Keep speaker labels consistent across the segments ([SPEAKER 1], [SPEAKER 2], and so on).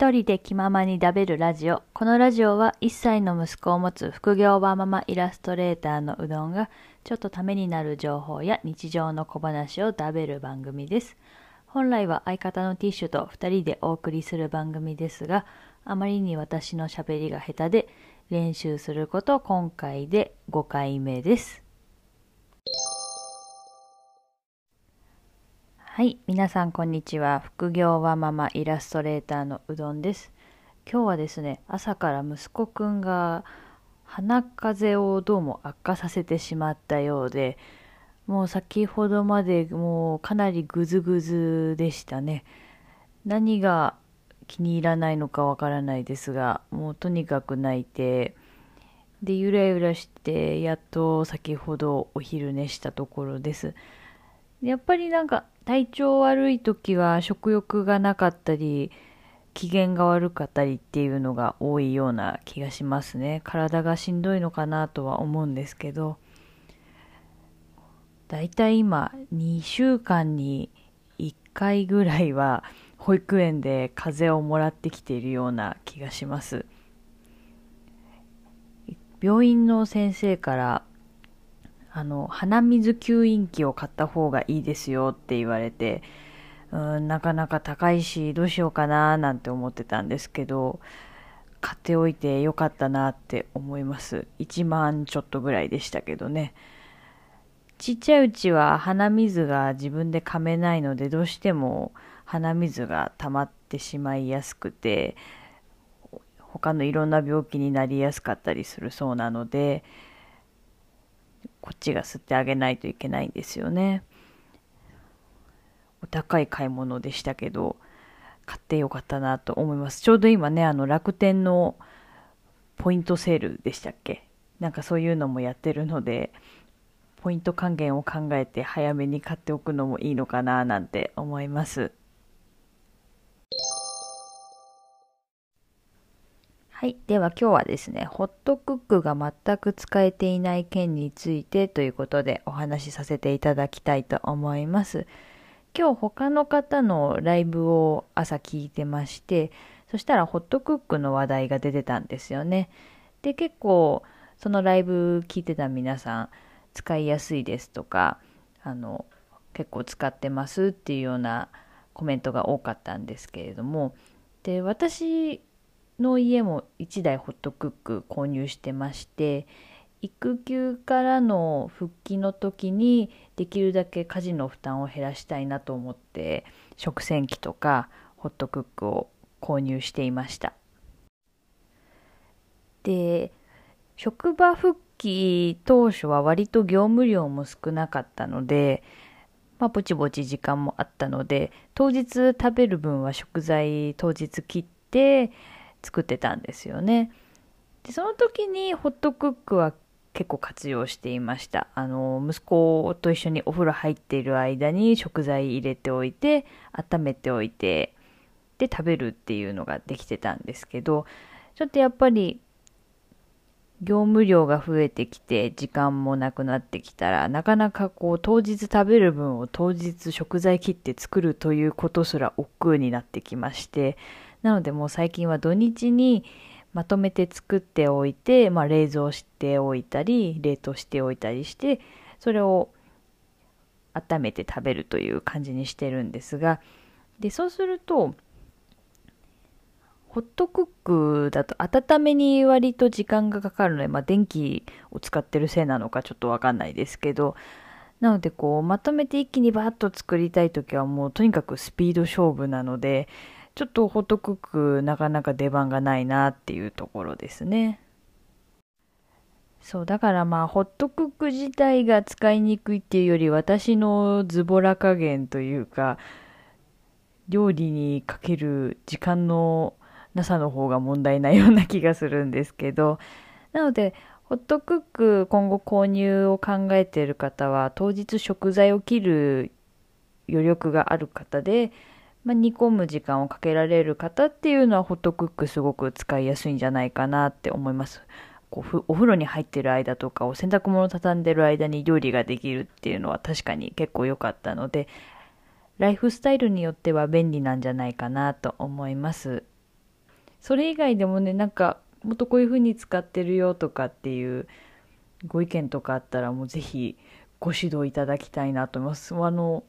[SPEAKER 1] 一人で気ままに食べるラジオ。このラジオは1歳の息子を持つ副業バーママイラストレーターのうどんがちょっとためになる情報や日常の小話を食べる番組です。本来は相方のティッシュと2人でお送りする番組ですが、あまりに私の喋りが下手で練習すること今回で5回目です。はい、皆さんこんにちは。副業はママイラストレーターのうどんです。今日はですね、朝から息子くんが鼻風邪をどうも悪化させてしまったようで、もう先ほどまでもうかなりグズグズでしたね。何が気に入らないのかわからないですが、もうとにかく泣いて、で、ゆらゆらして、やっと先ほどお昼寝したところです。やっぱりなんか体調悪い時は食欲がなかったり機嫌が悪かったりっていうのが多いような気がしますね。体がしんどいのかなとは思うんですけどだいたい今2週間に1回ぐらいは保育園で風邪をもらってきているような気がします。病院の先生からあの、鼻水吸引器を買った方がいいですよって言われて、うん、なかなか高いし、どうしようかななんて思ってたんですけど、買っておいてよかったなって思います。1万ちょっとぐらいでしたけどね。ちっちゃいうちは鼻水が自分で噛めないので、どうしても鼻水が溜まってしまいやすくて、他のいろんな病気になりやすかったりするそうなので、こっちが吸ってあげないといけないんですよね。お高い買い物でしたけど、買ってよかったなと思います。ちょうど今ね、あの楽天のポイントセールでしたっけ？なんかそういうのもやってるので、ポイント還元を考えて早めに買っておくのもいいのかななんて思います。はい。では今日はですね、ホットクックが全く使えていない件についてということでお話しさせていただきたいと思います。今日他の方のライブを朝聞いてまして、そしたらホットクックの話題が出てたんですよね。で、結構そのライブ聞いてた皆さん、使いやすいですとか、あの、結構使ってますっていうようなコメントが多かったんですけれども、で、私の家も1台ホットクック購入してまして育休からの復帰の時にできるだけ家事の負担を減らしたいなと思って食洗機とかホットクックを購入していました。で職場復帰当初は割と業務量も少なかったのでまあ、ぼちぼち時間もあったので当日食べる分は食材当日切って作ってたんですよね。でその時にホットクックは結構活用していました。あの、息子と一緒にお風呂入っている間に食材入れておいて、温めておいて、で食べるっていうのができてたんですけど、ちょっとやっぱり業務量が増えてきて時間もなくなってきたらなかなかこう当日食べる分を当日食材切って作るということすら億劫になってきましてなのでもう最近は土日にまとめて作っておいて、まあ、冷蔵しておいたり冷凍しておいたりしてそれを温めて食べるという感じにしてるんですがでそうするとホットクックだと温めに割と時間がかかるので、まあ、電気を使ってるせいなのかちょっとわかんないですけどなのでこうまとめて一気にバッと作りたい時はもうとにかくスピード勝負なのでちょっとホットクックなかなか出番がないなっていうところですね。そう、だからまあ、ホットクック自体が使いにくいっていうより、私のズボラ加減というか、料理にかける時間のなさの方が問題なような気がするんですけど、なので、ホットクック今後購入を考えている方は、当日食材を切る余力がある方で、まあ、煮込む時間をかけられる方っていうのはホットクックすごく使いやすいんじゃないかなって思います。こうお風呂に入ってる間とかお洗濯物を畳んでる間に料理ができるっていうのは確かに結構良かったのでライフスタイルによっては便利なんじゃないかなと思います。それ以外でもね、なんか、もっとこういう風に使ってるよとかっていうご意見とかあったらもうぜひご指導いただきたいなと思います。あの、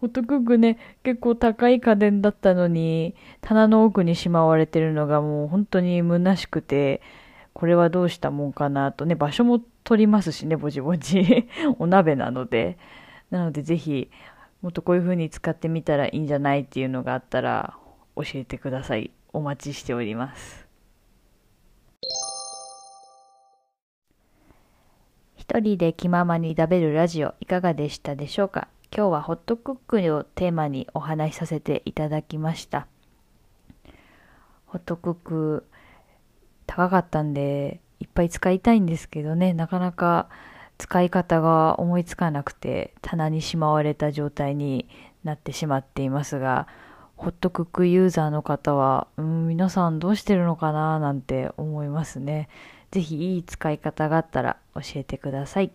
[SPEAKER 1] ホットクックね、結構高い家電だったのに、棚の奥にしまわれてるのがもう本当に虚しくて、これはどうしたもんかなとね、場所も取りますしね、ぼちぼち。お鍋なので。なのでぜひ、もっとこういう風に使ってみたらいいんじゃないっていうのがあったら教えてください。お待ちしております。一人で気ままに食べるラジオいかがでしたでしょうか？今日はホットクックをテーマにお話しさせていただきました。ホットクック高かったんでいっぱい使いたいんですけどね、なかなか使い方が思いつかなくて棚にしまわれた状態になってしまっていますが、ホットクックユーザーの方は、うん、皆さんどうしてるのかななんて思いますね。ぜひいい使い方があったら教えてください。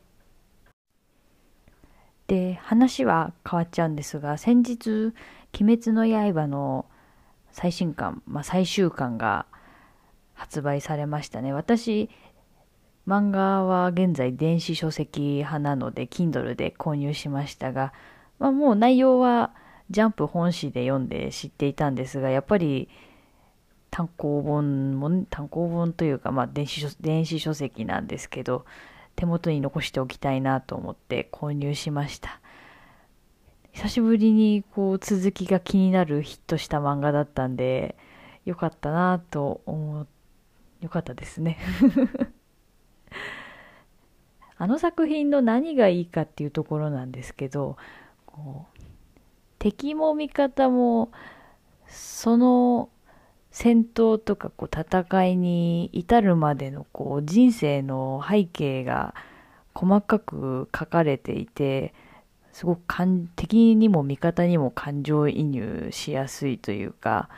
[SPEAKER 1] で、話は変わっちゃうんですが、先日、鬼滅の刃の最新刊、まあ、最終巻が発売されましたね。私、漫画は現在電子書籍派なので、Kindle で購入しましたが、まあ、もう内容はジャンプ本誌で読んで知っていたんですが、やっぱり単行本も、単行本というか、まあ電子書、電子書籍なんですけど、手元に残しておきたいなと思って購入しました。久しぶりにこう続きが気になるヒットした漫画だったんで、よかったなと思う、よかったですね。あの作品の何がいいかっていうところなんですけど、敵も味方も、その戦闘とかこう戦いに至るまでのこう人生の背景が細かく書かれていて、すごく敵にも味方にも感情移入しやすいというか、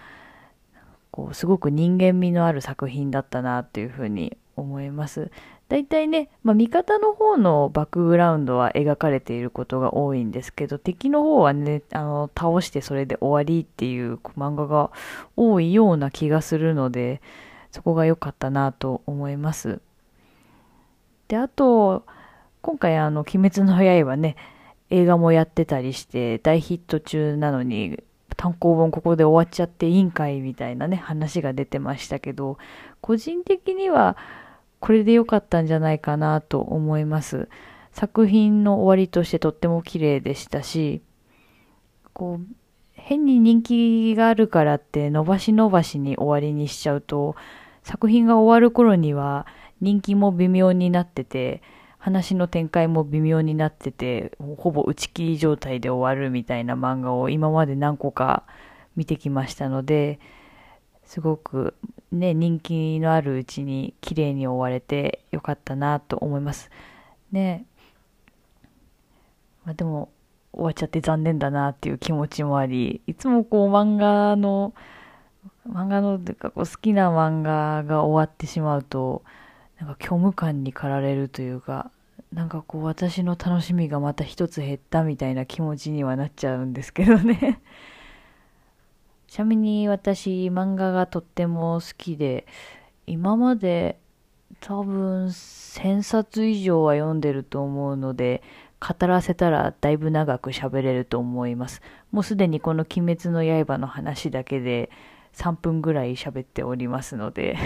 [SPEAKER 1] こうすごく人間味のある作品だったなというふうに思います。大体ね、まあ、味方の方のバックグラウンドは描かれていることが多いんですけど、敵の方はね、あの、倒してそれで終わりっていう漫画が多いような気がするので、そこが良かったなと思います。で、あと、今回あの、鬼滅の刃ね、映画もやってたりして大ヒット中なのに単行本ここで終わっちゃっていいんかいみたいなね話が出てましたけど個人的にはこれで良かったんじゃないかなと思います。作品の終わりとしてとっても綺麗でしたし、こう、変に人気があるからって伸ばし伸ばしに終わりにしちゃうと、作品が終わる頃には人気も微妙になってて、話の展開も微妙になってて、ほぼ打ち切り状態で終わるみたいな漫画を今まで何個か見てきましたので、すごくね、人気のあるうちに綺麗に終われてよかったなと思います。ね。まあ、でも、終わっちゃって残念だなっていう気持ちもあり、いつもこう漫画の、漫画の、てかこう好きな漫画が終わってしまうと、なんか虚無感に駆られるというか、なんかこう私の楽しみがまた一つ減ったみたいな気持ちにはなっちゃうんですけどねちなみに私、漫画がとっても好きで、今まで多分1000冊以上は読んでると思うので、語らせたらだいぶ長く喋れると思います。もうすでにこの鬼滅の刃の話だけで3分ぐらい喋っておりますので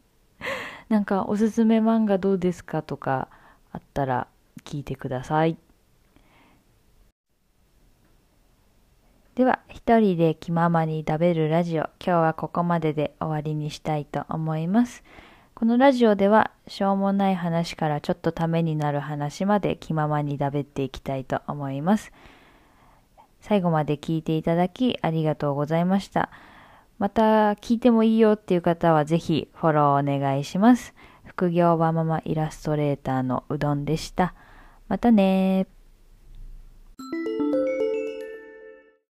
[SPEAKER 1] なんかおすすめ漫画どうですかとかあったら聞いてください。では、一人で気ままに食べるラジオ、今日はここまでで終わりにしたいと思います。このラジオでは、しょうもない話からちょっとためになる話まで気ままに食べていきたいと思います。最後まで聞いていただきありがとうございました。また聞いてもいいよっていう方はぜひフォローお願いします。副業はママイラストレーターのうどんでした。またね